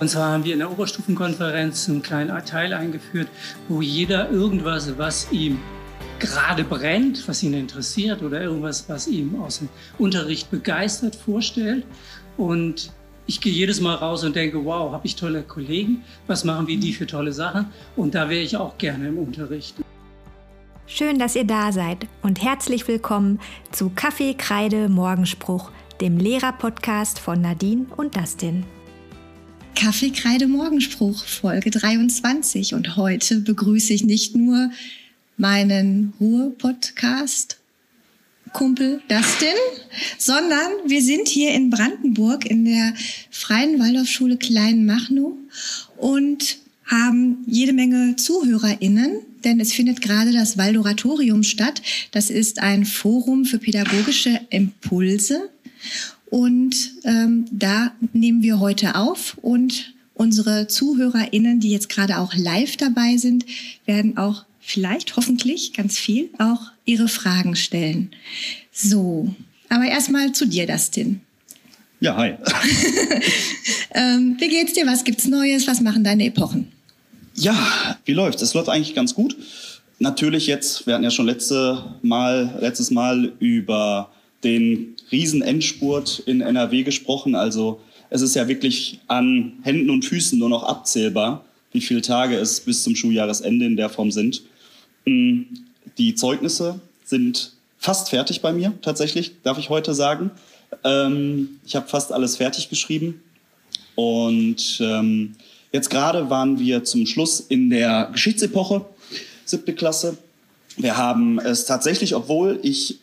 Und zwar haben wir in der Oberstufenkonferenz einen kleinen Teil eingeführt, wo jeder irgendwas, was ihm gerade brennt, was ihn interessiert oder irgendwas, was ihm aus dem Unterricht begeistert, vorstellt. Und ich gehe jedes Mal raus und denke, wow, habe ich tolle Kollegen, was machen wir die für tolle Sachen? Und da wäre ich auch gerne im Unterricht. Schön, dass ihr da seid und herzlich willkommen zu Kaffee, Kreide, Morgenspruch, dem Lehrer-Podcast von Nadine und Dustin. Kaffee, Kreide, Morgenspruch, Folge 23. Und heute begrüße ich nicht nur meinen Ruhr-Podcast, Kumpel Dustin, sondern wir sind hier in Brandenburg in der Freien Waldorfschule Kleinmachnow und haben jede Menge ZuhörerInnen, denn es findet gerade das Waldoratorium statt. Das ist ein Forum für pädagogische Impulse. Und ähm, da nehmen wir heute auf und unsere ZuhörerInnen, die jetzt gerade auch live dabei sind, werden auch vielleicht, hoffentlich, ganz viel auch ihre Fragen stellen. So, aber erstmal zu dir, Dustin. Ja, hi. ähm, wie geht's dir? Was gibt's Neues? Was machen deine Epochen? Ja, wie läuft's? Es läuft eigentlich ganz gut. Natürlich jetzt, wir hatten ja schon letzte Mal, letztes Mal über den Riesenendspurt in NRW gesprochen. Also es ist ja wirklich an Händen und Füßen nur noch abzählbar, wie viele Tage es bis zum Schuljahresende in der Form sind. Mm, die Zeugnisse sind fast fertig bei mir, tatsächlich, darf ich heute sagen. Ähm, ich habe fast alles fertig geschrieben. Und ähm, jetzt gerade waren wir zum Schluss in der Geschichtsepoche, siebte Klasse. Wir haben es tatsächlich, obwohl ich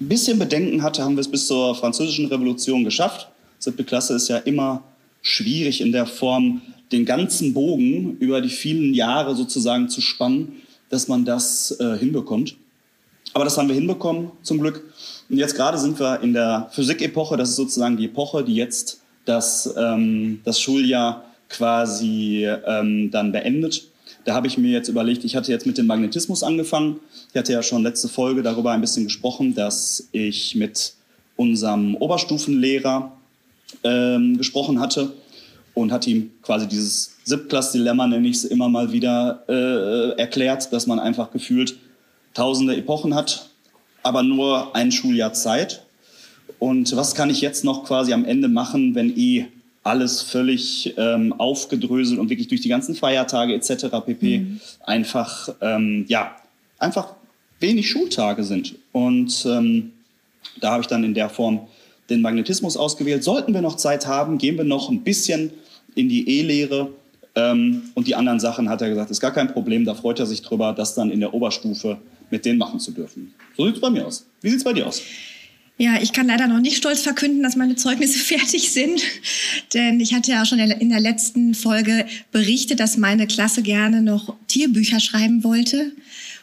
ein bisschen Bedenken hatte, haben wir es bis zur Französischen Revolution geschafft. Siebte Klasse ist ja immer schwierig in der Form, den ganzen Bogen über die vielen Jahre sozusagen zu spannen, dass man das äh, hinbekommt. Aber das haben wir hinbekommen, zum Glück. Und jetzt gerade sind wir in der Physikepoche. Das ist sozusagen die Epoche, die jetzt das, ähm, das Schuljahr quasi ähm, dann beendet. Da habe ich mir jetzt überlegt, ich hatte jetzt mit dem Magnetismus angefangen. Ich hatte ja schon letzte Folge darüber ein bisschen gesprochen, dass ich mit unserem Oberstufenlehrer ähm, gesprochen hatte und hatte ihm quasi dieses Siebklass-Dilemma, nenne ich es immer mal wieder, äh, erklärt, dass man einfach gefühlt tausende Epochen hat, aber nur ein Schuljahr Zeit. Und was kann ich jetzt noch quasi am Ende machen, wenn eh alles völlig ähm, aufgedröselt und wirklich durch die ganzen Feiertage etc. pp. Mhm. einfach ähm, ja einfach wenig Schultage sind und ähm, da habe ich dann in der Form den Magnetismus ausgewählt. Sollten wir noch Zeit haben, gehen wir noch ein bisschen in die E-Lehre ähm, und die anderen Sachen hat er gesagt, ist gar kein Problem. Da freut er sich drüber, das dann in der Oberstufe mit denen machen zu dürfen. So sieht es bei mir aus. Wie sieht es bei dir aus? Ja, ich kann leider noch nicht stolz verkünden, dass meine Zeugnisse fertig sind, denn ich hatte ja schon in der letzten Folge berichtet, dass meine Klasse gerne noch Tierbücher schreiben wollte.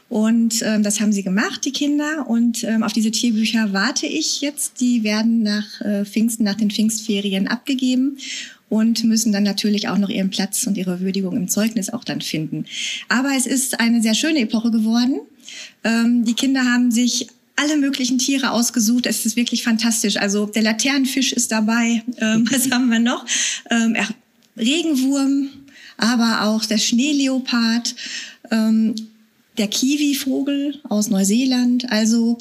Und ähm, das haben sie gemacht, die Kinder. Und ähm, auf diese Tierbücher warte ich jetzt. Die werden nach äh, Pfingsten, nach den Pfingstferien abgegeben und müssen dann natürlich auch noch ihren Platz und ihre Würdigung im Zeugnis auch dann finden. Aber es ist eine sehr schöne Epoche geworden. Ähm, die Kinder haben sich alle möglichen Tiere ausgesucht. Es ist wirklich fantastisch. Also der Laternenfisch ist dabei. Ähm, was haben wir noch? Ähm, Regenwurm, aber auch der Schneeleopard, ähm, der Kiwivogel aus Neuseeland. Also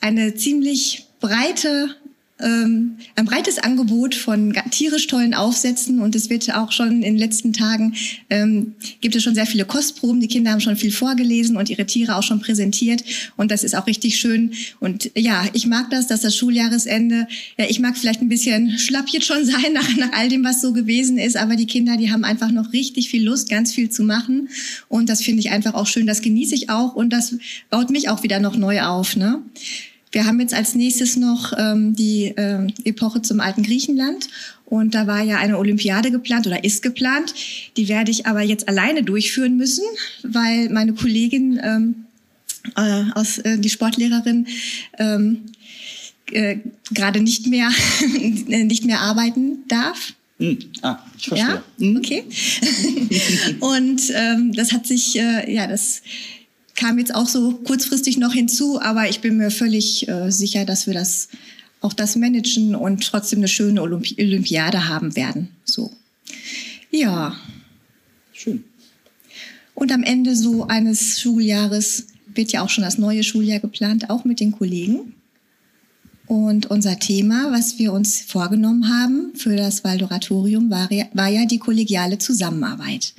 eine ziemlich breite ähm, ein breites Angebot von tierisch tollen Aufsätzen und es wird auch schon in den letzten Tagen ähm, gibt es schon sehr viele Kostproben. Die Kinder haben schon viel vorgelesen und ihre Tiere auch schon präsentiert und das ist auch richtig schön. Und ja, ich mag das, dass das Schuljahresende, ja, ich mag vielleicht ein bisschen schlapp jetzt schon sein nach, nach all dem, was so gewesen ist, aber die Kinder, die haben einfach noch richtig viel Lust, ganz viel zu machen und das finde ich einfach auch schön. Das genieße ich auch und das baut mich auch wieder noch neu auf. Ne? Wir haben jetzt als nächstes noch ähm, die äh, Epoche zum alten Griechenland. Und da war ja eine Olympiade geplant oder ist geplant. Die werde ich aber jetzt alleine durchführen müssen, weil meine Kollegin ähm, äh, aus äh, die Sportlehrerin ähm, äh, gerade nicht mehr nicht mehr arbeiten darf. Hm. Ah, ich verstehe. Ja, hm. okay. und ähm, das hat sich äh, ja das kam jetzt auch so kurzfristig noch hinzu, aber ich bin mir völlig äh, sicher, dass wir das auch das managen und trotzdem eine schöne Olympi Olympiade haben werden. So. Ja. Schön. Und am Ende so eines Schuljahres wird ja auch schon das neue Schuljahr geplant, auch mit den Kollegen. Und unser Thema, was wir uns vorgenommen haben für das Waldoratorium, war war ja die kollegiale Zusammenarbeit.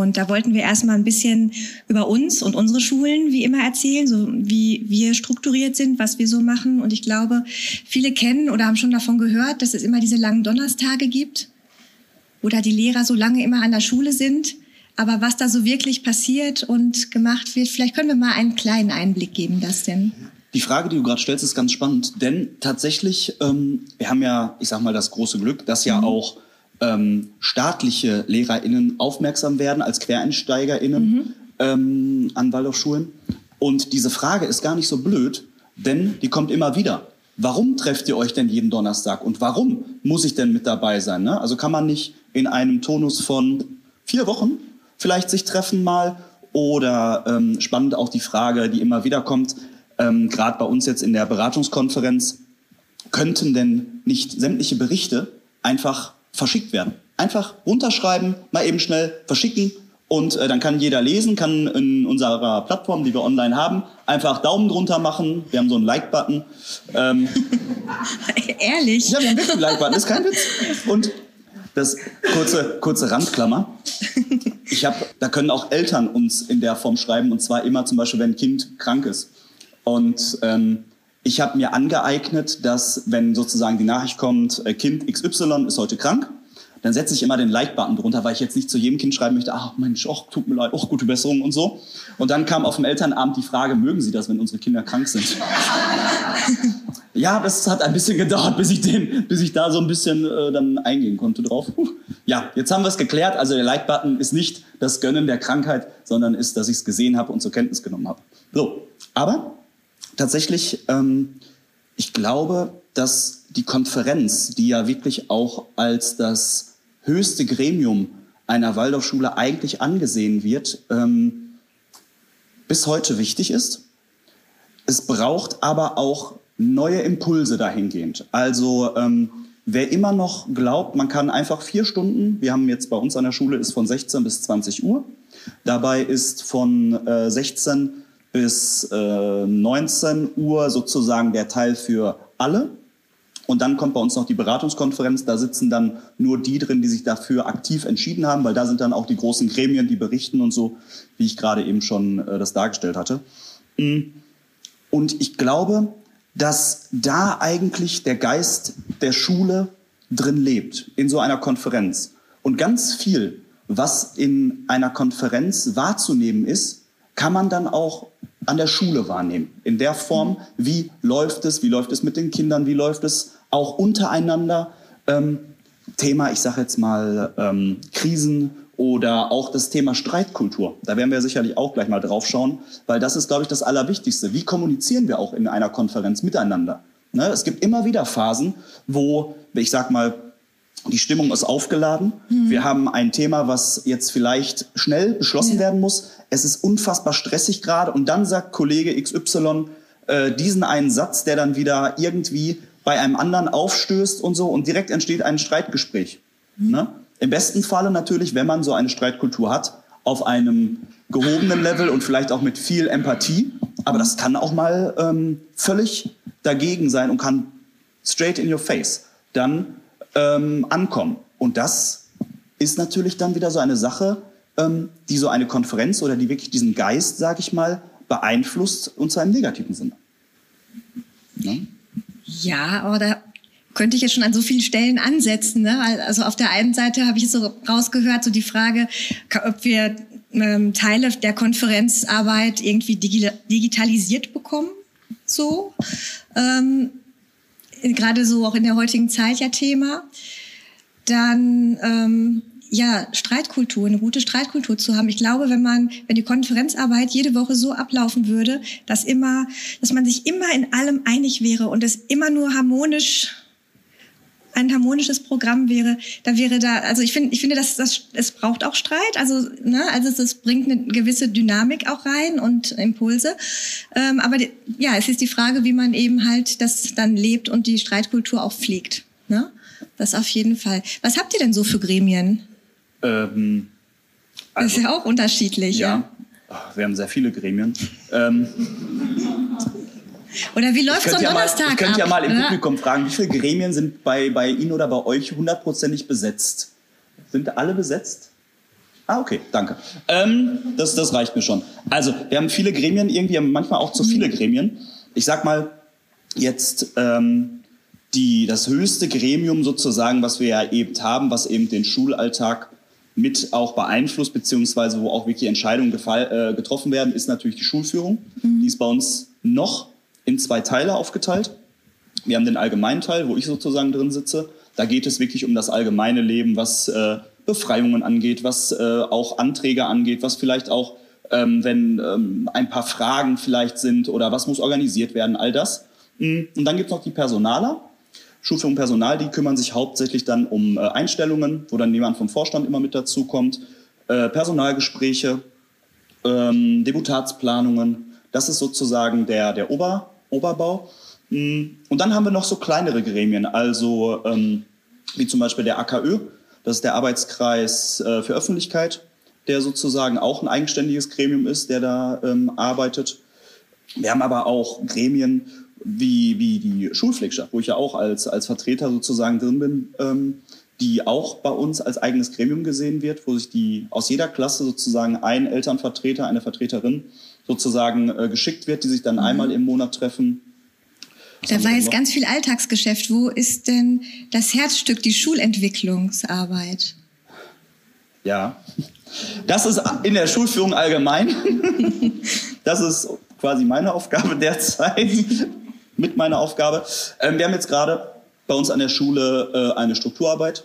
Und da wollten wir erstmal ein bisschen über uns und unsere Schulen wie immer erzählen, so wie wir strukturiert sind, was wir so machen. Und ich glaube, viele kennen oder haben schon davon gehört, dass es immer diese langen Donnerstage gibt, wo da die Lehrer so lange immer an der Schule sind. Aber was da so wirklich passiert und gemacht wird, vielleicht können wir mal einen kleinen Einblick geben, das denn. Die Frage, die du gerade stellst, ist ganz spannend, denn tatsächlich, ähm, wir haben ja, ich sag mal, das große Glück, dass ja mhm. auch ähm, staatliche LehrerInnen aufmerksam werden als QuereinsteigerInnen mhm. ähm, an Waldorfschulen. Und diese Frage ist gar nicht so blöd, denn die kommt immer wieder. Warum trefft ihr euch denn jeden Donnerstag und warum muss ich denn mit dabei sein? Ne? Also kann man nicht in einem Tonus von vier Wochen vielleicht sich treffen mal oder ähm, spannend auch die Frage, die immer wieder kommt, ähm, gerade bei uns jetzt in der Beratungskonferenz, könnten denn nicht sämtliche Berichte einfach verschickt werden. Einfach runterschreiben, mal eben schnell verschicken und äh, dann kann jeder lesen, kann in unserer Plattform, die wir online haben, einfach Daumen drunter machen. Wir haben so einen Like-Button. Ähm, Ehrlich? Ja, wir haben wirklich einen Like-Button, ist kein Witz. Und das kurze, kurze Randklammer. Ich habe, da können auch Eltern uns in der Form schreiben und zwar immer zum Beispiel, wenn ein Kind krank ist. Und ähm, ich habe mir angeeignet, dass wenn sozusagen die Nachricht kommt, äh, Kind XY ist heute krank, dann setze ich immer den Like-Button drunter, weil ich jetzt nicht zu jedem Kind schreiben möchte, ach Mensch, ach, tut mir leid, ach, gute Besserung und so. Und dann kam auf dem Elternabend die Frage, mögen Sie das, wenn unsere Kinder krank sind? ja, das hat ein bisschen gedauert, bis ich, den, bis ich da so ein bisschen äh, dann eingehen konnte drauf. Ja, jetzt haben wir es geklärt. Also der Like-Button ist nicht das Gönnen der Krankheit, sondern ist, dass ich es gesehen habe und zur Kenntnis genommen habe. So, aber tatsächlich, ähm, ich glaube, dass die Konferenz, die ja wirklich auch als das höchste Gremium einer Waldorfschule eigentlich angesehen wird, ähm, bis heute wichtig ist. Es braucht aber auch neue Impulse dahingehend. Also ähm, wer immer noch glaubt, man kann einfach vier Stunden, wir haben jetzt bei uns an der Schule, ist von 16 bis 20 Uhr. Dabei ist von äh, 16 bis äh, 19 Uhr sozusagen der Teil für alle. Und dann kommt bei uns noch die Beratungskonferenz. Da sitzen dann nur die drin, die sich dafür aktiv entschieden haben, weil da sind dann auch die großen Gremien, die berichten und so, wie ich gerade eben schon äh, das dargestellt hatte. Mm. Und ich glaube, dass da eigentlich der Geist der Schule drin lebt, in so einer Konferenz. Und ganz viel, was in einer Konferenz wahrzunehmen ist, kann man dann auch an der Schule wahrnehmen. In der Form, wie läuft es, wie läuft es mit den Kindern, wie läuft es auch untereinander. Ähm, Thema, ich sage jetzt mal, ähm, Krisen oder auch das Thema Streitkultur. Da werden wir sicherlich auch gleich mal drauf schauen, weil das ist, glaube ich, das Allerwichtigste. Wie kommunizieren wir auch in einer Konferenz miteinander? Ne? Es gibt immer wieder Phasen, wo, ich sag mal, die Stimmung ist aufgeladen. Mhm. Wir haben ein Thema, was jetzt vielleicht schnell beschlossen ja. werden muss. Es ist unfassbar stressig gerade. Und dann sagt Kollege XY äh, diesen einen Satz, der dann wieder irgendwie bei einem anderen aufstößt und so. Und direkt entsteht ein Streitgespräch. Mhm. Ne? Im besten Falle natürlich, wenn man so eine Streitkultur hat, auf einem gehobenen Level und vielleicht auch mit viel Empathie. Aber das kann auch mal ähm, völlig dagegen sein und kann straight in your face. Dann ähm, ankommen. Und das ist natürlich dann wieder so eine Sache, ähm, die so eine Konferenz oder die wirklich diesen Geist, sage ich mal, beeinflusst und zwar im negativen Sinne. Ne? Ja, aber da könnte ich jetzt schon an so vielen Stellen ansetzen. Ne? Also auf der einen Seite habe ich so rausgehört, so die Frage, ob wir ähm, Teile der Konferenzarbeit irgendwie digitalisiert bekommen. So. Ähm, gerade so auch in der heutigen Zeit ja Thema. Dann ähm, ja Streitkultur, eine gute Streitkultur zu haben. Ich glaube, wenn man, wenn die Konferenzarbeit jede Woche so ablaufen würde, dass immer, dass man sich immer in allem einig wäre und es immer nur harmonisch ein harmonisches Programm wäre, da wäre da, also ich finde, ich finde, dass das, es braucht auch Streit, also ne, also es, es bringt eine gewisse Dynamik auch rein und Impulse, ähm, aber die, ja, es ist die Frage, wie man eben halt das dann lebt und die Streitkultur auch pflegt, ne? Das auf jeden Fall. Was habt ihr denn so für Gremien? Ähm, also, das ist ja auch unterschiedlich. Ja, ja. Ach, wir haben sehr viele Gremien. Ähm, oder wie läuft so ein ja Donnerstag mal, Ich könnte ja mal im Publikum fragen, wie viele Gremien sind bei, bei Ihnen oder bei euch hundertprozentig besetzt? Sind alle besetzt? Ah, okay, danke. Ähm, das, das reicht mir schon. Also, wir haben viele Gremien, irgendwie haben manchmal auch zu viele Gremien. Ich sag mal, jetzt ähm, die, das höchste Gremium sozusagen, was wir ja eben haben, was eben den Schulalltag mit auch beeinflusst, beziehungsweise wo auch wirklich Entscheidungen äh, getroffen werden, ist natürlich die Schulführung. Mhm. Die ist bei uns noch in zwei Teile aufgeteilt. Wir haben den allgemeinen Teil, wo ich sozusagen drin sitze. Da geht es wirklich um das allgemeine Leben, was äh, Befreiungen angeht, was äh, auch Anträge angeht, was vielleicht auch, ähm, wenn ähm, ein paar Fragen vielleicht sind oder was muss organisiert werden, all das. Mm, und dann gibt es noch die Personaler. Schulführung Personal, die kümmern sich hauptsächlich dann um äh, Einstellungen, wo dann jemand vom Vorstand immer mit dazu kommt, äh, Personalgespräche, ähm, Deputatsplanungen. Das ist sozusagen der, der Ober, Oberbau. Mm, und dann haben wir noch so kleinere Gremien, also ähm, wie zum Beispiel der AKÖ, das ist der Arbeitskreis äh, für Öffentlichkeit, der sozusagen auch ein eigenständiges Gremium ist, der da ähm, arbeitet. Wir haben aber auch Gremien wie, wie die Schulpflegschaft, wo ich ja auch als, als Vertreter sozusagen drin bin, ähm, die auch bei uns als eigenes Gremium gesehen wird, wo sich die aus jeder Klasse sozusagen ein Elternvertreter, eine Vertreterin sozusagen äh, geschickt wird, die sich dann mhm. einmal im Monat treffen. Was da war jetzt ganz viel Alltagsgeschäft. Wo ist denn das Herzstück, die Schulentwicklungsarbeit? Ja, das ist in der Schulführung allgemein. Das ist quasi meine Aufgabe derzeit, mit meiner Aufgabe. Ähm, wir haben jetzt gerade bei uns an der Schule äh, eine Strukturarbeit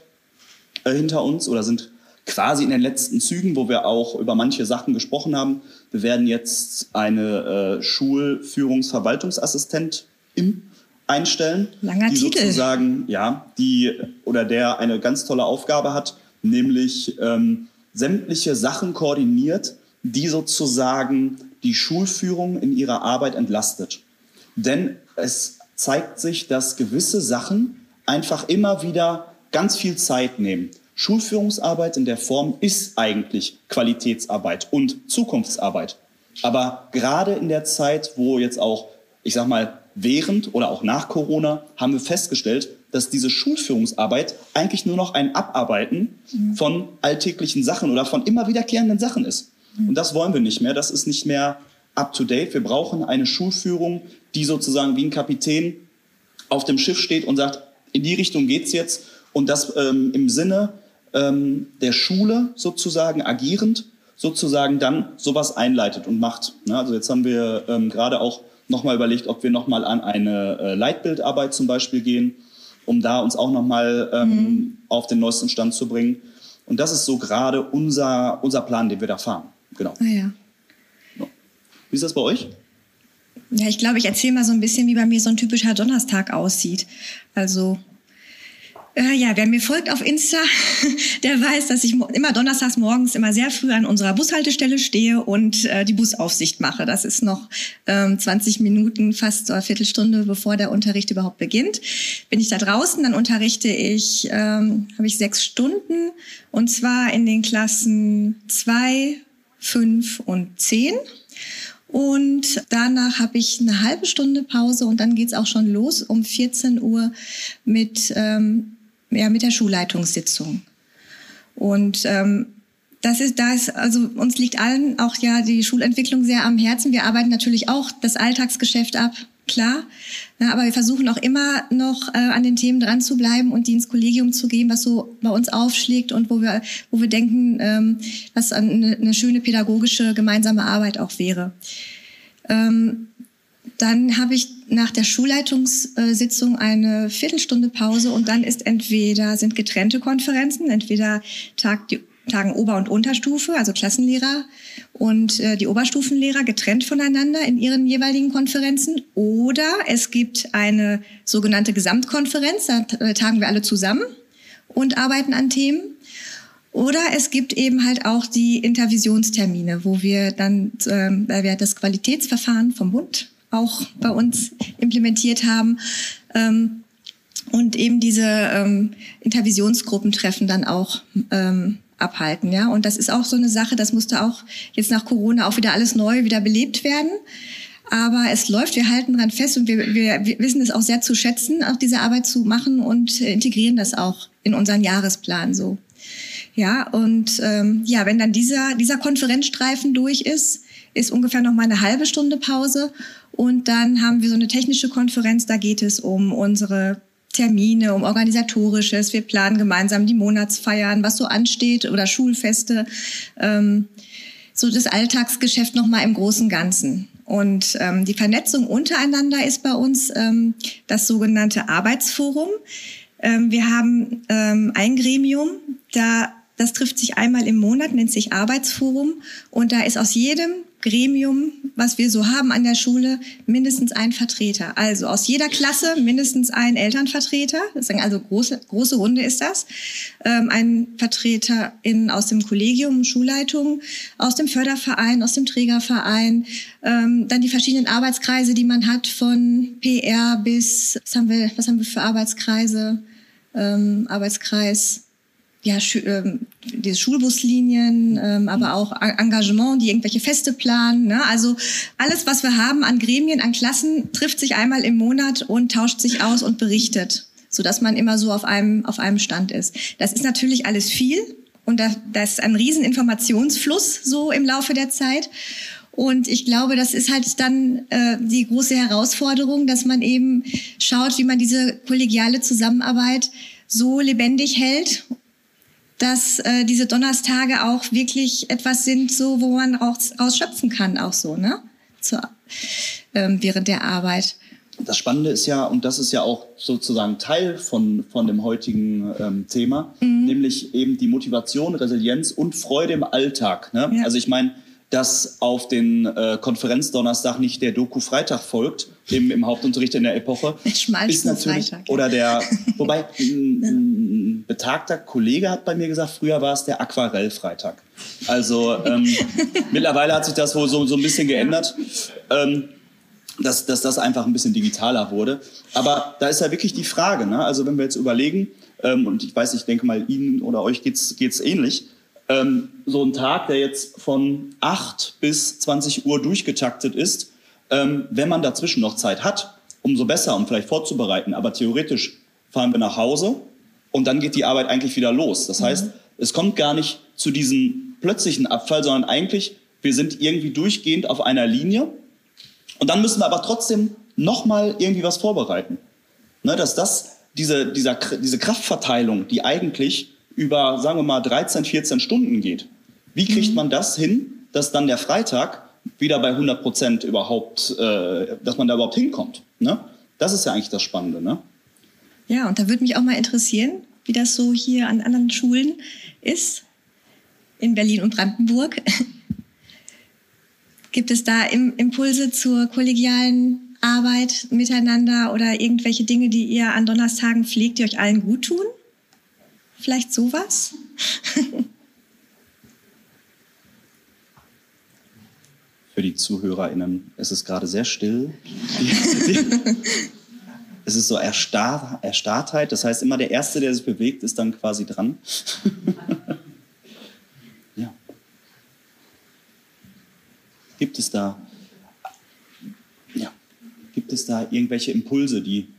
äh, hinter uns oder sind quasi in den letzten Zügen, wo wir auch über manche Sachen gesprochen haben. Wir werden jetzt eine äh, Schulführungsverwaltungsassistentin einstellen, Langer die Titel. sozusagen ja die oder der eine ganz tolle Aufgabe hat, nämlich ähm, sämtliche Sachen koordiniert, die sozusagen die Schulführung in ihrer Arbeit entlastet. Denn es zeigt sich, dass gewisse Sachen einfach immer wieder ganz viel Zeit nehmen. Schulführungsarbeit in der Form ist eigentlich Qualitätsarbeit und Zukunftsarbeit. Aber gerade in der Zeit, wo jetzt auch, ich sag mal, während oder auch nach Corona, haben wir festgestellt, dass diese Schulführungsarbeit eigentlich nur noch ein Abarbeiten mhm. von alltäglichen Sachen oder von immer wiederkehrenden Sachen ist. Mhm. Und das wollen wir nicht mehr. Das ist nicht mehr up to date. Wir brauchen eine Schulführung, die sozusagen wie ein Kapitän auf dem Schiff steht und sagt, in die Richtung geht's jetzt. Und das ähm, im Sinne ähm, der Schule sozusagen agierend sozusagen dann sowas einleitet und macht. Ne? Also jetzt haben wir ähm, gerade auch nochmal überlegt, ob wir nochmal an eine äh, Leitbildarbeit zum Beispiel gehen, um da uns auch nochmal ähm, mhm. auf den neuesten Stand zu bringen. Und das ist so gerade unser, unser Plan, den wir da fahren. Genau. Ah, ja. Wie ist das bei euch? Ja, ich glaube, ich erzähle mal so ein bisschen, wie bei mir so ein typischer Donnerstag aussieht. Also äh, ja, wer mir folgt auf Insta, der weiß, dass ich immer donnerstags morgens immer sehr früh an unserer Bushaltestelle stehe und äh, die Busaufsicht mache. Das ist noch ähm, 20 Minuten, fast so eine Viertelstunde, bevor der Unterricht überhaupt beginnt. Bin ich da draußen, dann unterrichte ich, ähm, habe ich sechs Stunden und zwar in den Klassen zwei, fünf und zehn. Und danach habe ich eine halbe Stunde Pause und dann geht's auch schon los um 14 Uhr mit ähm, ja, mit der Schulleitungssitzung. Und ähm, das ist, da ist, also uns liegt allen auch ja die Schulentwicklung sehr am Herzen. Wir arbeiten natürlich auch das Alltagsgeschäft ab, klar. Ja, aber wir versuchen auch immer noch äh, an den Themen dran zu bleiben und die ins Kollegium zu geben, was so bei uns aufschlägt und wo wir, wo wir denken, ähm, was eine, eine schöne pädagogische gemeinsame Arbeit auch wäre. Ähm, dann habe ich nach der Schulleitungssitzung eine Viertelstunde Pause und dann ist entweder sind getrennte Konferenzen, entweder tagt die tagen Ober- und Unterstufe, also Klassenlehrer und äh, die Oberstufenlehrer getrennt voneinander in ihren jeweiligen Konferenzen. Oder es gibt eine sogenannte Gesamtkonferenz, da äh, tagen wir alle zusammen und arbeiten an Themen. Oder es gibt eben halt auch die Intervisionstermine, wo wir dann, äh, weil wir das Qualitätsverfahren vom Bund auch bei uns implementiert haben. Ähm, und eben diese ähm, Intervisionsgruppen treffen dann auch ähm, abhalten, ja. Und das ist auch so eine Sache, das musste auch jetzt nach Corona auch wieder alles neu wieder belebt werden. Aber es läuft, wir halten dran fest und wir, wir, wissen es auch sehr zu schätzen, auch diese Arbeit zu machen und integrieren das auch in unseren Jahresplan so. Ja, und ähm, ja, wenn dann dieser, dieser Konferenzstreifen durch ist, ist ungefähr noch mal eine halbe Stunde Pause. Und dann haben wir so eine technische Konferenz, da geht es um unsere Termine, um organisatorisches. Wir planen gemeinsam die Monatsfeiern, was so ansteht oder Schulfeste. Ähm, so das Alltagsgeschäft noch mal im großen Ganzen. Und ähm, die Vernetzung untereinander ist bei uns ähm, das sogenannte Arbeitsforum. Ähm, wir haben ähm, ein Gremium, da das trifft sich einmal im Monat, nennt sich Arbeitsforum. Und da ist aus jedem Gremium, was wir so haben an der Schule, mindestens ein Vertreter. Also aus jeder Klasse mindestens ein Elternvertreter. Also große, große Runde ist das. Ähm, ein Vertreter in, aus dem Kollegium, Schulleitung, aus dem Förderverein, aus dem Trägerverein. Ähm, dann die verschiedenen Arbeitskreise, die man hat, von PR bis, was haben wir, was haben wir für Arbeitskreise? Ähm, Arbeitskreis ja, ähm, die Schulbuslinien, ähm, aber mhm. auch Engagement, die irgendwelche Feste planen. Ne? Also alles, was wir haben an Gremien, an Klassen, trifft sich einmal im Monat und tauscht sich aus und berichtet, so dass man immer so auf einem auf einem Stand ist. Das ist natürlich alles viel und da, da ist ein riesen Informationsfluss so im Laufe der Zeit. Und ich glaube, das ist halt dann äh, die große Herausforderung, dass man eben schaut, wie man diese kollegiale Zusammenarbeit so lebendig hält dass äh, diese Donnerstage auch wirklich etwas sind, so wo man auch ausschöpfen kann, auch so, ne? Zur, ähm, während der Arbeit. Das Spannende ist ja, und das ist ja auch sozusagen Teil von, von dem heutigen ähm, Thema, mhm. nämlich eben die Motivation, Resilienz und Freude im Alltag. Ne? Ja. Also ich meine, dass auf den äh, Konferenzdonnerstag nicht der Doku-Freitag folgt, im, im Hauptunterricht in der Epoche. ist natürlich, Freitag, oder der, wobei ein, ein, betagter Kollege hat bei mir gesagt, früher war es der Aquarellfreitag. Also ähm, mittlerweile hat sich das wohl so, so ein bisschen geändert. Ähm, dass, dass das einfach ein bisschen digitaler wurde. Aber da ist ja wirklich die Frage, ne? also wenn wir jetzt überlegen, ähm, und ich weiß, ich denke mal, Ihnen oder euch geht's geht's ähnlich, ähm, so ein Tag, der jetzt von 8 bis 20 Uhr durchgetaktet ist, ähm, wenn man dazwischen noch Zeit hat, umso besser, um vielleicht vorzubereiten. Aber theoretisch fahren wir nach Hause und dann geht die Arbeit eigentlich wieder los. Das mhm. heißt, es kommt gar nicht zu diesem plötzlichen Abfall, sondern eigentlich, wir sind irgendwie durchgehend auf einer Linie und dann müssen wir aber trotzdem nochmal irgendwie was vorbereiten. Ne, dass das, diese, dieser, diese Kraftverteilung, die eigentlich über, sagen wir mal, 13, 14 Stunden geht. Wie kriegt mhm. man das hin, dass dann der Freitag wieder bei 100 Prozent überhaupt, äh, dass man da überhaupt hinkommt? Ne? Das ist ja eigentlich das Spannende. Ne? Ja, und da würde mich auch mal interessieren, wie das so hier an anderen Schulen ist, in Berlin und Brandenburg. Gibt es da Impulse zur kollegialen Arbeit miteinander oder irgendwelche Dinge, die ihr an Donnerstagen pflegt, die euch allen gut tun? Vielleicht sowas? Für die ZuhörerInnen ist es gerade sehr still. es ist so Erstarr, Erstarrtheit. Das heißt, immer der Erste, der sich bewegt, ist dann quasi dran. ja. Gibt es da, ja, gibt es da irgendwelche Impulse, die,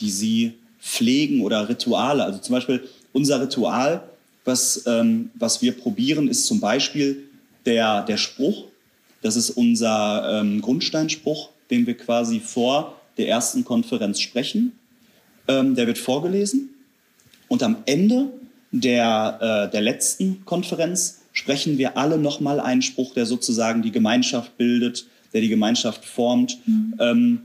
die Sie pflegen oder Rituale? Also zum Beispiel, unser Ritual, was, ähm, was wir probieren, ist zum Beispiel der, der Spruch. Das ist unser ähm, Grundsteinspruch, den wir quasi vor der ersten Konferenz sprechen. Ähm, der wird vorgelesen. Und am Ende der, äh, der letzten Konferenz sprechen wir alle nochmal einen Spruch, der sozusagen die Gemeinschaft bildet, der die Gemeinschaft formt, mhm. ähm,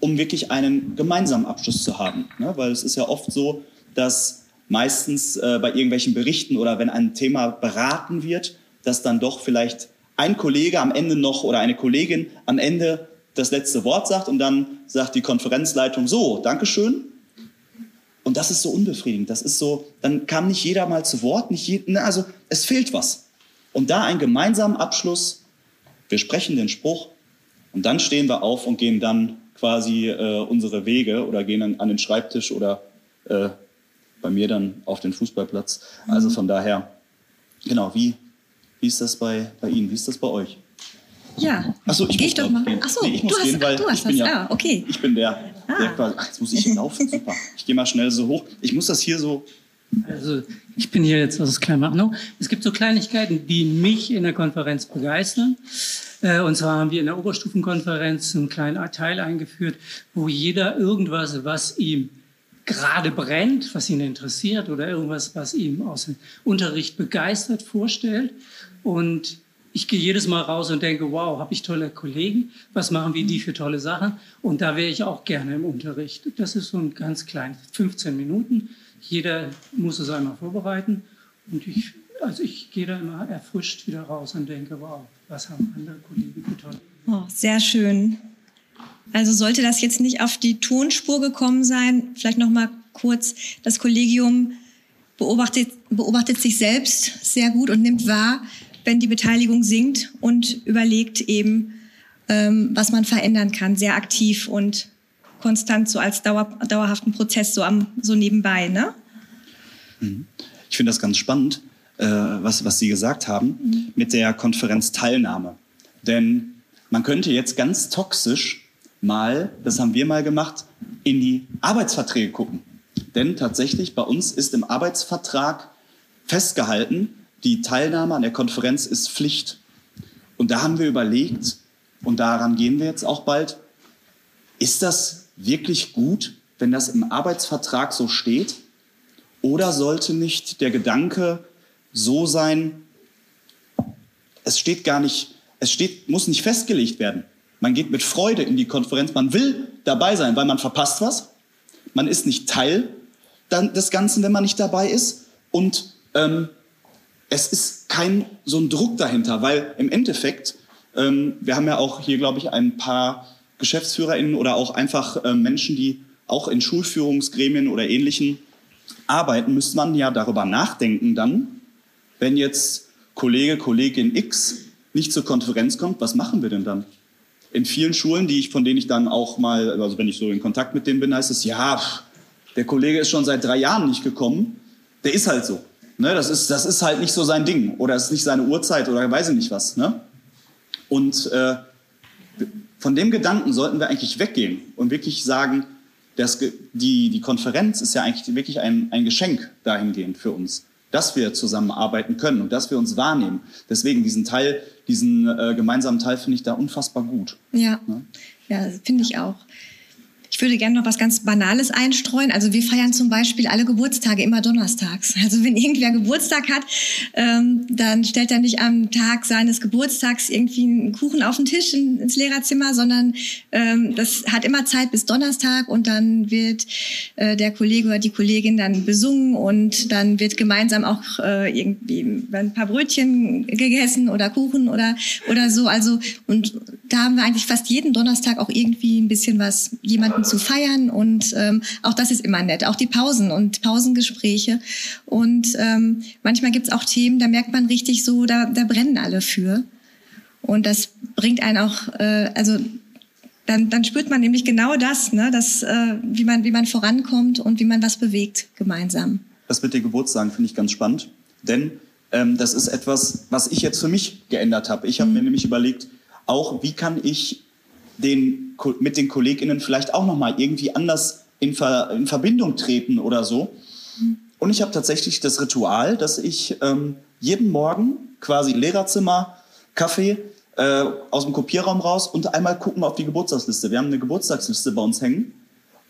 um wirklich einen gemeinsamen Abschluss zu haben. Ne? Weil es ist ja oft so, dass meistens äh, bei irgendwelchen Berichten oder wenn ein Thema beraten wird, dass dann doch vielleicht ein Kollege am Ende noch oder eine Kollegin am Ende das letzte Wort sagt und dann sagt die Konferenzleitung so, Dankeschön. Und das ist so unbefriedigend. Das ist so, dann kam nicht jeder mal zu Wort, nicht je, ne, also es fehlt was. Und da einen gemeinsamen Abschluss, wir sprechen den Spruch und dann stehen wir auf und gehen dann quasi äh, unsere Wege oder gehen an, an den Schreibtisch oder äh, bei mir dann auf den Fußballplatz. Also mhm. von daher, genau, wie, wie ist das bei, bei Ihnen? Wie ist das bei euch? Ja. Achso, ich Geh muss ich doch mal. Gehen. Ach so, nee, ich muss du hast- gehen, weil ach, du hast ich bin was. ja, Ah, okay. ich bin der, der Ah. quasi, ach, jetzt muss ich hier laufen, super. Ich gehe mal schnell so hoch. Ich muss das hier so, Also ich bin hier jetzt aus Kleinmachnow. Es gibt so Kleinigkeiten, die mich in der Konferenz begeistern. Äh, Und zwar haben wir in der Oberstufenkonferenz einen kleinen Teil eingeführt, wo jeder irgendwas, was ihm gerade brennt, was ihn interessiert oder irgendwas, was ihm aus dem Unterricht begeistert, vorstellt. Und ich gehe jedes Mal raus und denke, wow, habe ich tolle Kollegen, was machen wir die für tolle Sachen? Und da wäre ich auch gerne im Unterricht. Das ist so ein ganz klein, 15 Minuten. Jeder muss es einmal vorbereiten. Und ich, also ich gehe da immer erfrischt wieder raus und denke, wow, was haben andere Kollegen für tolle. Oh, sehr schön. Also sollte das jetzt nicht auf die Tonspur gekommen sein, vielleicht noch mal kurz, das Kollegium beobachtet, beobachtet sich selbst sehr gut und nimmt wahr, wenn die Beteiligung sinkt und überlegt eben, ähm, was man verändern kann, sehr aktiv und konstant so als dauer, dauerhaften Prozess so am so nebenbei, ne? ich finde das ganz spannend, äh, was, was Sie gesagt haben, mit der Konferenzteilnahme. Denn man könnte jetzt ganz toxisch mal, das haben wir mal gemacht, in die Arbeitsverträge gucken. Denn tatsächlich bei uns ist im Arbeitsvertrag festgehalten, die Teilnahme an der Konferenz ist Pflicht. Und da haben wir überlegt, und daran gehen wir jetzt auch bald, ist das wirklich gut, wenn das im Arbeitsvertrag so steht? Oder sollte nicht der Gedanke so sein, es steht gar nicht, es steht, muss nicht festgelegt werden. Man geht mit Freude in die Konferenz, man will dabei sein, weil man verpasst was. Man ist nicht Teil des Ganzen, wenn man nicht dabei ist. Und ähm, es ist kein so ein Druck dahinter, weil im Endeffekt, ähm, wir haben ja auch hier, glaube ich, ein paar GeschäftsführerInnen oder auch einfach äh, Menschen, die auch in Schulführungsgremien oder ähnlichen arbeiten, müsste man ja darüber nachdenken dann, wenn jetzt Kollege, Kollegin X nicht zur Konferenz kommt, was machen wir denn dann? In vielen Schulen, die ich, von denen ich dann auch mal, also wenn ich so in Kontakt mit denen bin, heißt es, ja, der Kollege ist schon seit drei Jahren nicht gekommen, der ist halt so. Ne, das, ist, das ist halt nicht so sein Ding oder es ist nicht seine Uhrzeit oder weiß ich nicht was. Ne? Und äh, von dem Gedanken sollten wir eigentlich weggehen und wirklich sagen, das, die, die Konferenz ist ja eigentlich wirklich ein, ein Geschenk dahingehend für uns, dass wir zusammenarbeiten können und dass wir uns wahrnehmen. Deswegen diesen Teil, diesen äh, gemeinsamen Teil finde ich da unfassbar gut. Ja, ja finde ich auch. Ich würde gerne noch was ganz Banales einstreuen. Also wir feiern zum Beispiel alle Geburtstage immer donnerstags. Also wenn irgendwer Geburtstag hat, ähm, dann stellt er nicht am Tag seines Geburtstags irgendwie einen Kuchen auf den Tisch in, ins Lehrerzimmer, sondern ähm, das hat immer Zeit bis Donnerstag und dann wird äh, der Kollege oder die Kollegin dann besungen und dann wird gemeinsam auch äh, irgendwie ein paar Brötchen gegessen oder Kuchen oder oder so. Also und da haben wir eigentlich fast jeden Donnerstag auch irgendwie ein bisschen was jemanden zu feiern und ähm, auch das ist immer nett. Auch die Pausen und Pausengespräche und ähm, manchmal gibt's auch Themen, da merkt man richtig so, da, da brennen alle für und das bringt einen auch, äh, also dann, dann spürt man nämlich genau das, ne, das, äh, wie man wie man vorankommt und wie man was bewegt gemeinsam. Das mit den Geburtstagen finde ich ganz spannend, denn ähm, das ist etwas, was ich jetzt für mich geändert habe. Ich habe mir nämlich überlegt, auch wie kann ich den, mit den KollegInnen vielleicht auch nochmal irgendwie anders in, Ver, in Verbindung treten oder so. Und ich habe tatsächlich das Ritual, dass ich ähm, jeden Morgen quasi Lehrerzimmer, Kaffee äh, aus dem Kopierraum raus und einmal gucken auf die Geburtstagsliste. Wir haben eine Geburtstagsliste bei uns hängen.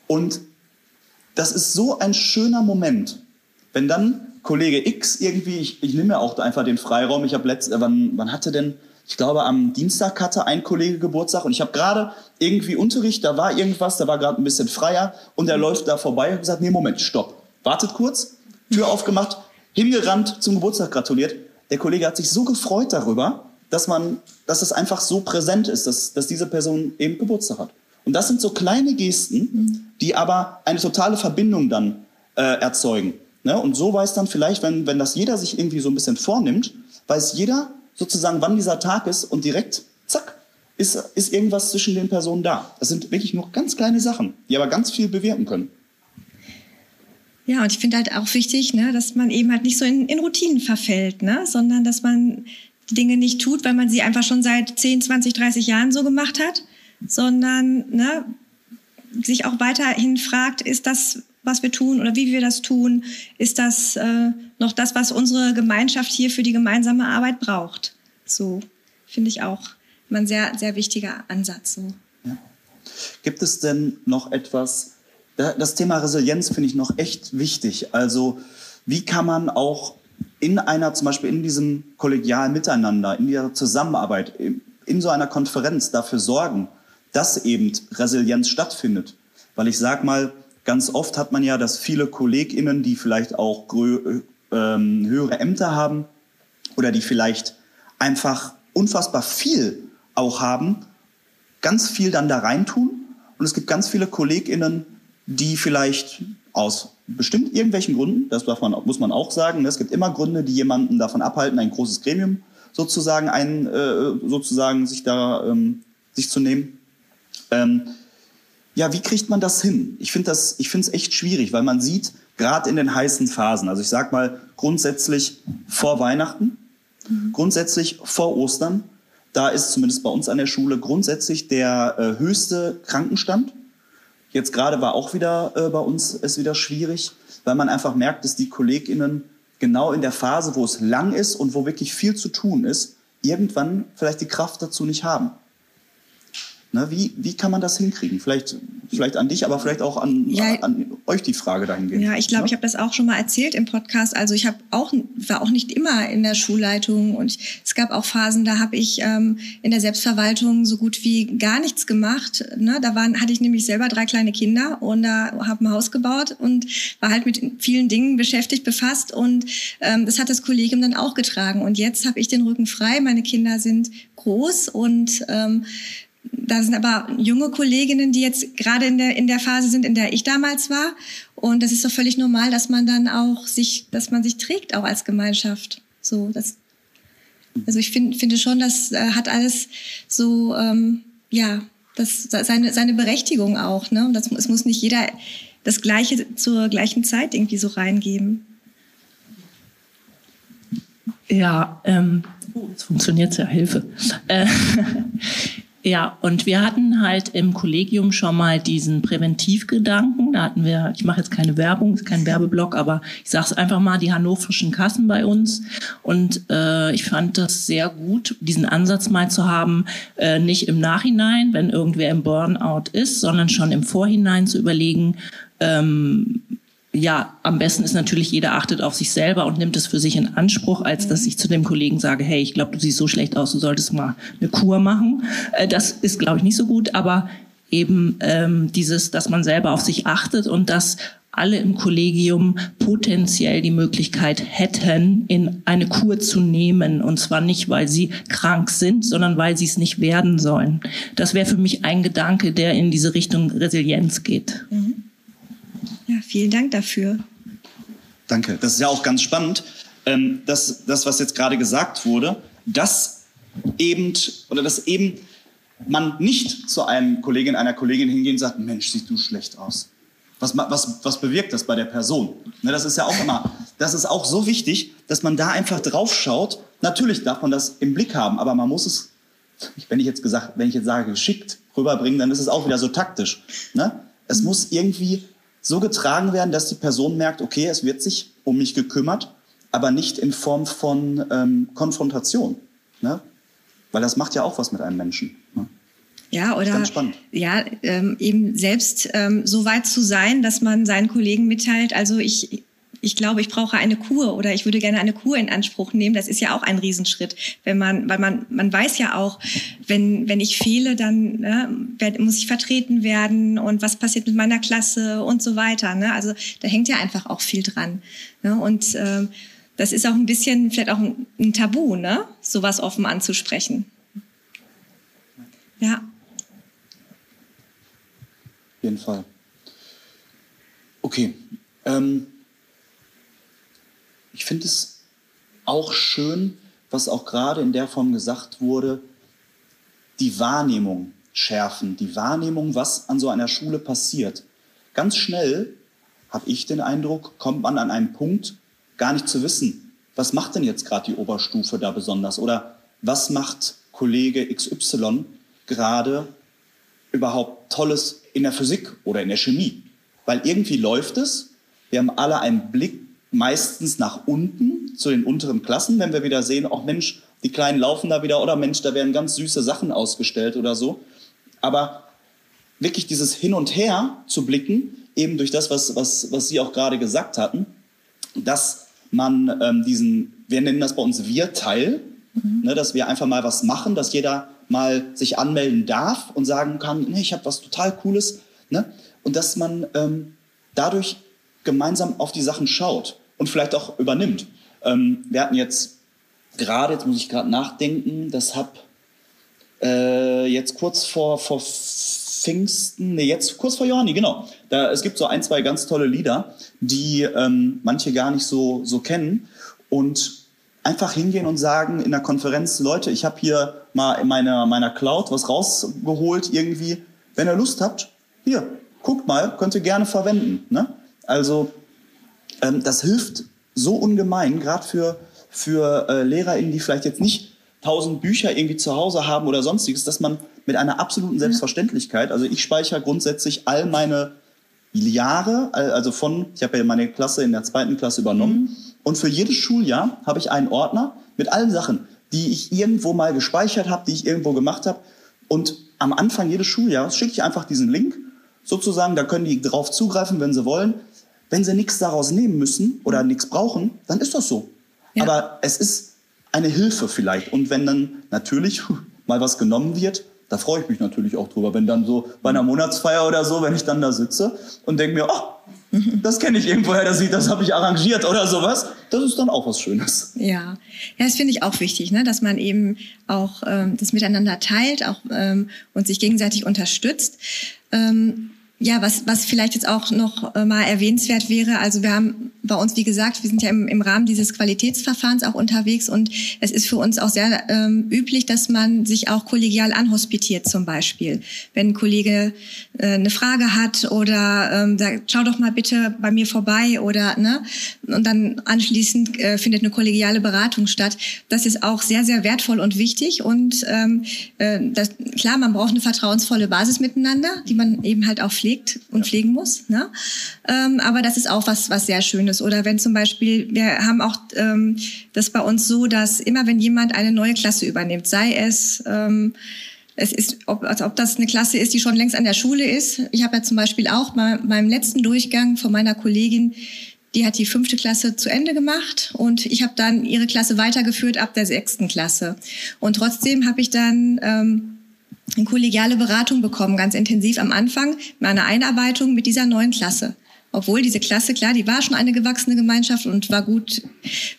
Und das ist so ein schöner Moment, wenn dann Kollege X irgendwie, ich, ich nehme mir auch einfach den Freiraum, ich habe letzt, äh, wann, wann hatte denn, ich glaube am Dienstag hatte ein Kollege Geburtstag und ich habe gerade irgendwie Unterricht, da war irgendwas, da war gerade ein bisschen freier und er läuft da vorbei und gesagt, nee, Moment, stopp, wartet kurz, Tür aufgemacht, hingerannt, zum Geburtstag gratuliert. Der Kollege hat sich so gefreut darüber, dass man, dass es einfach so präsent ist, dass, dass diese Person eben Geburtstag hat. Und das sind so kleine Gesten, die aber eine totale Verbindung dann äh, erzeugen. Ne? Und so weiß dann vielleicht, wenn, wenn das jeder sich irgendwie so ein bisschen vornimmt, weiß jeder sozusagen, wann dieser Tag ist und direkt, zack, ist, ist irgendwas zwischen den Personen da. Das sind wirklich nur ganz kleine Sachen, die aber ganz viel bewirken können. Ja, und ich finde halt auch wichtig, ne, dass man eben halt nicht so in, in Routinen verfällt, ne, sondern dass man die Dinge nicht tut, weil man sie einfach schon seit 10, 20, 30 Jahren so gemacht hat, sondern ne, sich auch weiterhin fragt, ist das, was wir tun oder wie wir das tun, ist das äh, noch das, was unsere Gemeinschaft hier für die gemeinsame Arbeit braucht. So finde ich auch ein sehr, sehr wichtiger Ansatz. So. Ja. Gibt es denn noch etwas, das Thema Resilienz finde ich noch echt wichtig. Also wie kann man auch in einer, zum Beispiel in diesem kollegialen Miteinander, in ihrer Zusammenarbeit, in so einer Konferenz dafür sorgen, dass eben Resilienz stattfindet. Weil ich sage mal, ganz oft hat man ja, dass viele KollegInnen, die vielleicht auch ähm, höhere Ämter haben oder die vielleicht einfach unfassbar viel auch haben, ganz viel dann da reintun. Und es gibt ganz viele KollegInnen, die vielleicht aus bestimmt irgendwelchen Gründen, das man, muss man auch sagen, ne, es gibt immer Gründe, die jemanden davon abhalten, ein großes Gremium sozusagen, ein, äh, sozusagen sich da ähm, sich zu nehmen. Ähm, ja, wie kriegt man das hin? Ich finde das, ich finde es echt schwierig, weil man sieht, gerade in den heißen Phasen, also ich sag mal grundsätzlich vor Weihnachten, mhm. grundsätzlich vor Ostern, da ist zumindest bei uns an der Schule grundsätzlich der äh, höchste Krankenstand. Jetzt gerade war auch wieder äh, bei uns es wieder schwierig, weil man einfach merkt, dass die KollegInnen genau in der Phase, wo es lang ist und wo wirklich viel zu tun ist, irgendwann vielleicht die Kraft dazu nicht haben. Ne, wie, wie kann man das hinkriegen? Vielleicht, vielleicht an dich, aber vielleicht auch an, ja, an euch die Frage dahingehend. Ja, ich glaube, ja? ich habe das auch schon mal erzählt im Podcast. Also ich habe auch war auch nicht immer in der Schulleitung und es gab auch Phasen, da habe ich ähm, in der Selbstverwaltung so gut wie gar nichts gemacht. Ne? Da waren, hatte ich nämlich selber drei kleine Kinder und da habe ein Haus gebaut und war halt mit vielen Dingen beschäftigt, befasst und ähm, das hat das Kollegium dann auch getragen. Und jetzt habe ich den Rücken frei. Meine Kinder sind groß und ähm, da sind aber junge Kolleginnen, die jetzt gerade in der, in der Phase sind, in der ich damals war. Und das ist doch völlig normal, dass man dann auch sich, dass man sich trägt, auch als Gemeinschaft. So, das, also ich find, finde schon, das äh, hat alles so, ähm, ja, das, seine, seine Berechtigung auch. Ne? Und das, es muss nicht jeder das Gleiche zur gleichen Zeit irgendwie so reingeben. Ja, ähm, jetzt funktioniert ja, Hilfe. Äh, ja, und wir hatten halt im Kollegium schon mal diesen Präventivgedanken. Da hatten wir, ich mache jetzt keine Werbung, ist kein Werbeblock, aber ich sage es einfach mal, die hannoverschen Kassen bei uns. Und äh, ich fand das sehr gut, diesen Ansatz mal zu haben, äh, nicht im Nachhinein, wenn irgendwer im Burnout ist, sondern schon im Vorhinein zu überlegen, ähm, ja, am besten ist natürlich, jeder achtet auf sich selber und nimmt es für sich in Anspruch, als dass ich zu dem Kollegen sage, hey, ich glaube, du siehst so schlecht aus, du solltest mal eine Kur machen. Äh, das ist, glaube ich, nicht so gut, aber eben ähm, dieses, dass man selber auf sich achtet und dass alle im Kollegium potenziell die Möglichkeit hätten, in eine Kur zu nehmen. Und zwar nicht, weil sie krank sind, sondern weil sie es nicht werden sollen. Das wäre für mich ein Gedanke, der in diese Richtung Resilienz geht. Mhm. Ja, vielen Dank dafür. Danke. Das ist ja auch ganz spannend, ähm, dass das, was jetzt gerade gesagt wurde, dass eben oder dass eben man nicht zu einem Kollegin, einer Kollegin hingehen und sagt, Mensch, siehst du schlecht aus. Was, was, was bewirkt das bei der Person? Ne, das ist ja auch immer, das ist auch so wichtig, dass man da einfach drauf schaut. Natürlich darf man das im Blick haben, aber man muss es, wenn ich jetzt gesagt, wenn ich jetzt sage, geschickt rüberbringen, dann ist es auch wieder so taktisch. Ne? Es muss irgendwie so getragen werden, dass die Person merkt, okay, es wird sich um mich gekümmert, aber nicht in Form von ähm, Konfrontation. Ne? Weil das macht ja auch was mit einem Menschen. Ne? Ja, oder ja, ähm, eben selbst ähm, so weit zu sein, dass man seinen Kollegen mitteilt, also ich, ich glaube, ich brauche eine Kur oder ich würde gerne eine Kur in Anspruch nehmen. Das ist ja auch ein Riesenschritt, wenn man, weil man, man weiß ja auch, wenn, wenn ich fehle, dann ne, muss ich vertreten werden und was passiert mit meiner Klasse und so weiter. Ne? Also da hängt ja einfach auch viel dran. Ne? Und äh, das ist auch ein bisschen vielleicht auch ein, ein Tabu, ne? sowas offen anzusprechen. Ja. Auf jeden Fall. Okay. Ähm ich finde es auch schön, was auch gerade in der Form gesagt wurde, die Wahrnehmung schärfen, die Wahrnehmung, was an so einer Schule passiert. Ganz schnell habe ich den Eindruck, kommt man an einen Punkt, gar nicht zu wissen, was macht denn jetzt gerade die Oberstufe da besonders oder was macht Kollege XY gerade überhaupt Tolles in der Physik oder in der Chemie. Weil irgendwie läuft es. Wir haben alle einen Blick meistens nach unten zu den unteren Klassen, wenn wir wieder sehen, auch Mensch, die Kleinen laufen da wieder oder Mensch, da werden ganz süße Sachen ausgestellt oder so. Aber wirklich dieses Hin und Her zu blicken, eben durch das, was, was, was Sie auch gerade gesagt hatten, dass man ähm, diesen, wir nennen das bei uns Wir-Teil, mhm. ne, dass wir einfach mal was machen, dass jeder mal sich anmelden darf und sagen kann, nee, ich habe was total Cooles. Ne? Und dass man ähm, dadurch gemeinsam auf die Sachen schaut und vielleicht auch übernimmt. Ähm, wir hatten jetzt gerade, jetzt muss ich gerade nachdenken, das habe äh, jetzt kurz vor, vor Pfingsten, nee, jetzt kurz vor Johanni, genau. Da, es gibt so ein, zwei ganz tolle Lieder, die ähm, manche gar nicht so, so kennen. Und einfach hingehen und sagen in der Konferenz, Leute, ich habe hier mal in meiner, meiner Cloud was rausgeholt irgendwie. Wenn ihr Lust habt, hier, guckt mal, könnt ihr gerne verwenden. Ne? Also ähm, das hilft so ungemein, gerade für, für äh, LehrerInnen, die vielleicht jetzt nicht tausend Bücher irgendwie zu Hause haben oder sonstiges, dass man mit einer absoluten Selbstverständlichkeit, also ich speichere grundsätzlich all meine Jahre, also von, ich habe ja meine Klasse in der zweiten Klasse übernommen, mhm. und für jedes Schuljahr habe ich einen Ordner mit allen Sachen, die ich irgendwo mal gespeichert habe, die ich irgendwo gemacht habe. Und am Anfang jedes Schuljahres schicke ich einfach diesen Link, sozusagen, da können die drauf zugreifen, wenn sie wollen. Wenn sie nichts daraus nehmen müssen oder nichts brauchen, dann ist das so. Ja. Aber es ist eine Hilfe vielleicht. Und wenn dann natürlich mal was genommen wird, da freue ich mich natürlich auch drüber, wenn dann so bei einer Monatsfeier oder so, wenn ich dann da sitze und denke mir, oh, das kenne ich irgendwoher, das, das habe ich arrangiert oder sowas. Das ist dann auch was Schönes. Ja, ja das finde ich auch wichtig, ne? dass man eben auch ähm, das miteinander teilt auch, ähm, und sich gegenseitig unterstützt. Ähm, ja, was, was vielleicht jetzt auch noch äh, mal erwähnenswert wäre, also wir haben bei uns, wie gesagt, wir sind ja im, im Rahmen dieses Qualitätsverfahrens auch unterwegs und es ist für uns auch sehr ähm, üblich, dass man sich auch kollegial anhospitiert zum Beispiel. Wenn ein Kollege äh, eine Frage hat oder ähm, sagt, schau doch mal bitte bei mir vorbei oder ne und dann anschließend äh, findet eine kollegiale Beratung statt. Das ist auch sehr, sehr wertvoll und wichtig und ähm, äh, das, klar, man braucht eine vertrauensvolle Basis miteinander, die man eben halt auch pflegt pflegt und ja. pflegen muss. Ne? Ähm, aber das ist auch was, was sehr Schönes. Oder wenn zum Beispiel, wir haben auch ähm, das bei uns so, dass immer wenn jemand eine neue Klasse übernimmt, sei es ähm, es ist, ob, also ob das eine Klasse ist, die schon längst an der Schule ist. Ich habe ja zum Beispiel auch bei meinem letzten Durchgang von meiner Kollegin, die hat die fünfte Klasse zu Ende gemacht und ich habe dann ihre Klasse weitergeführt ab der sechsten Klasse. Und trotzdem habe ich dann ähm, eine kollegiale Beratung bekommen, ganz intensiv am Anfang, meine Einarbeitung mit dieser neuen Klasse. Obwohl diese Klasse, klar, die war schon eine gewachsene Gemeinschaft und war gut,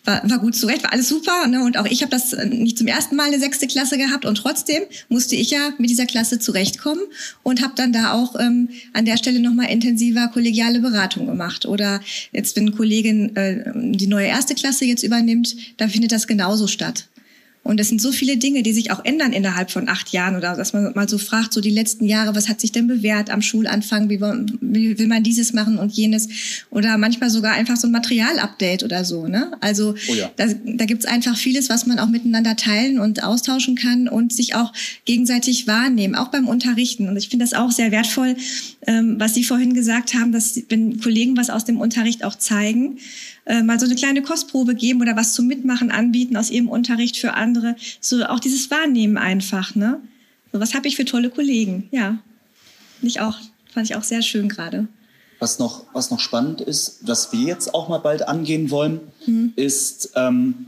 war, war gut zurecht, war alles super. Ne? Und auch ich habe das äh, nicht zum ersten Mal eine sechste Klasse gehabt und trotzdem musste ich ja mit dieser Klasse zurechtkommen und habe dann da auch ähm, an der Stelle nochmal intensiver kollegiale Beratung gemacht. Oder jetzt, wenn eine Kollegin äh, die neue erste Klasse jetzt übernimmt, da findet das genauso statt. Und es sind so viele Dinge, die sich auch ändern innerhalb von acht Jahren oder dass man mal so fragt, so die letzten Jahre, was hat sich denn bewährt am Schulanfang, wie, wie will man dieses machen und jenes oder manchmal sogar einfach so ein Materialupdate oder so. Ne? Also oh ja. da, da gibt es einfach vieles, was man auch miteinander teilen und austauschen kann und sich auch gegenseitig wahrnehmen, auch beim Unterrichten. Und ich finde das auch sehr wertvoll, ähm, was Sie vorhin gesagt haben, dass wenn Kollegen was aus dem Unterricht auch zeigen, äh, mal so eine kleine Kostprobe geben oder was zum Mitmachen anbieten aus ihrem Unterricht für andere. So auch dieses Wahrnehmen einfach, ne? So, was habe ich für tolle Kollegen? Ja. Ich auch, fand ich auch sehr schön gerade. Was noch, was noch spannend ist, was wir jetzt auch mal bald angehen wollen, mhm. ist ähm,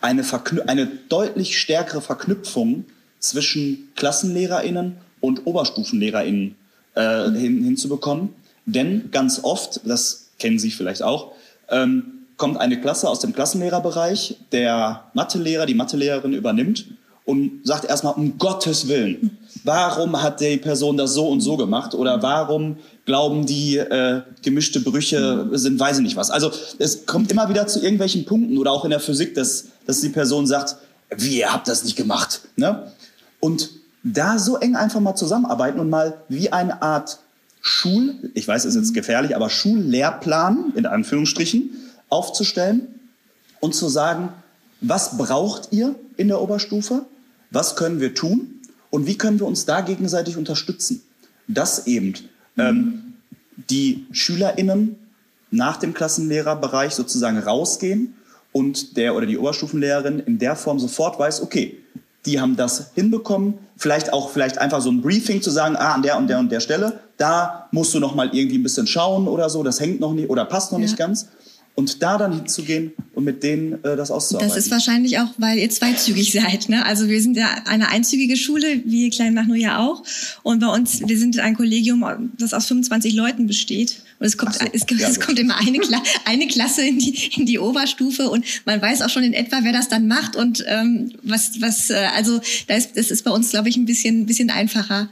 eine, eine deutlich stärkere Verknüpfung zwischen KlassenlehrerInnen und OberstufenlehrerInnen äh, mhm. hin, hinzubekommen. Denn ganz oft, das kennen Sie vielleicht auch, ähm, kommt eine Klasse aus dem Klassenlehrerbereich, der Mathelehrer, die Mathelehrerin übernimmt und sagt erstmal, um Gottes Willen, warum hat die Person das so und so gemacht oder warum glauben die äh, gemischte Brüche sind, weiß ich nicht was. Also es kommt immer wieder zu irgendwelchen Punkten oder auch in der Physik, dass, dass die Person sagt, wie, ihr habt das nicht gemacht. Ne? Und da so eng einfach mal zusammenarbeiten und mal wie eine Art Schul, ich weiß, es ist jetzt gefährlich, aber Schullehrplan in Anführungsstrichen aufzustellen und zu sagen, was braucht ihr in der Oberstufe? Was können wir tun? Und wie können wir uns da gegenseitig unterstützen? Dass eben ähm, die SchülerInnen nach dem Klassenlehrerbereich sozusagen rausgehen und der oder die Oberstufenlehrerin in der Form sofort weiß, okay, die haben das hinbekommen, vielleicht auch vielleicht einfach so ein Briefing zu sagen, ah, an der und der und der Stelle, da musst du noch mal irgendwie ein bisschen schauen oder so, das hängt noch nicht oder passt noch ja. nicht ganz und da dann hinzugehen und mit denen äh, das auszuarbeiten. Das ist wahrscheinlich auch, weil ihr zweizügig seid. Ne? Also wir sind ja eine einzügige Schule, wie Kleinmachnow ja auch. Und bei uns, wir sind ein Kollegium, das aus 25 Leuten besteht. Und es kommt, so, es, ja, es kommt immer eine, Kla eine Klasse in die, in die Oberstufe und man weiß auch schon in etwa, wer das dann macht und ähm, was, was, äh, also da ist, das ist bei uns, glaube ich, ein bisschen, ein bisschen einfacher.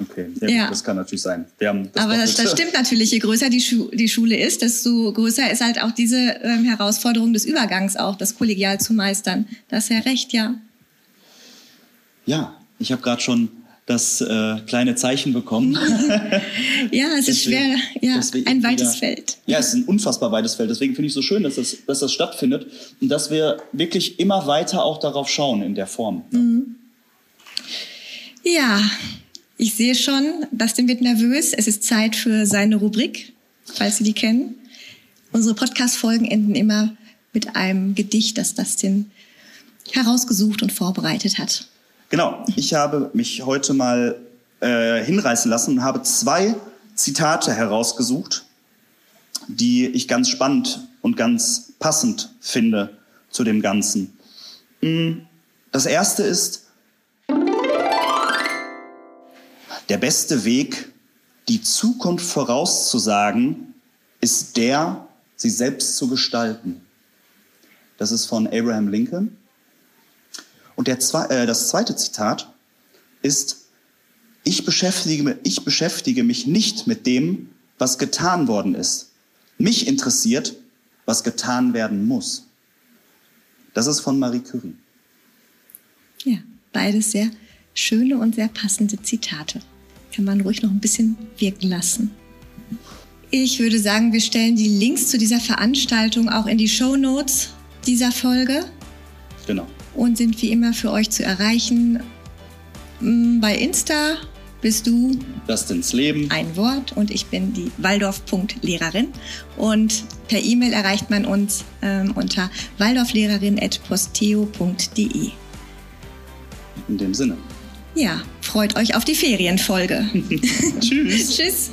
Okay, ja, ja. das kann natürlich sein. Das Aber das, das, stimmt natürlich. Je größer die, Schu die Schule ist, desto größer ist halt auch diese ähm, Herausforderung des Übergangs auch, das kollegial zu meistern. Das ist ja recht, ja. Ja, ich habe gerade schon das äh, kleine Zeichen bekommen. ja, es ist schwer. Ja, ein weites wieder, Feld. Ja, es ist ein unfassbar weites Feld. Deswegen finde ich es so schön, dass das, dass das stattfindet und dass wir wirklich immer weiter auch darauf schauen in der Form. Mhm. Ja, ich sehe schon, Dustin wird nervös. Es ist Zeit für seine Rubrik, falls Sie die kennen. Unsere Podcast-Folgen enden immer mit einem Gedicht, das Dustin herausgesucht und vorbereitet hat. Genau, ich habe mich heute mal äh, hinreißen lassen und habe zwei Zitate herausgesucht, die ich ganz spannend und ganz passend finde zu dem Ganzen. Mm, das erste ist, Der beste Weg, die Zukunft vorauszusagen, ist der, sie selbst zu gestalten. Das ist von Abraham Lincoln. Und der, äh, das zweite Zitat ist, ich beschäftige, ich beschäftige mich nicht mit dem, was getan worden ist. Mich interessiert, was getan werden muss. Das ist von Marie Curie. Ja, beides sehr schöne und sehr passende Zitate kann man ruhig noch ein bisschen wirken lassen. Ich würde sagen, wir stellen die Links zu dieser Veranstaltung auch in die Show Notes dieser Folge. Genau. Und sind wie immer für euch zu erreichen. Mm, bei Insta bist du Dustins Leben. Ein Wort und ich bin die Waldorf.lehrerin. Und per E-Mail erreicht man uns ähm, unter waldorflehrerin.posteo.de. In dem Sinne. Ja, freut euch auf die Ferienfolge. Tschüss. Tschüss.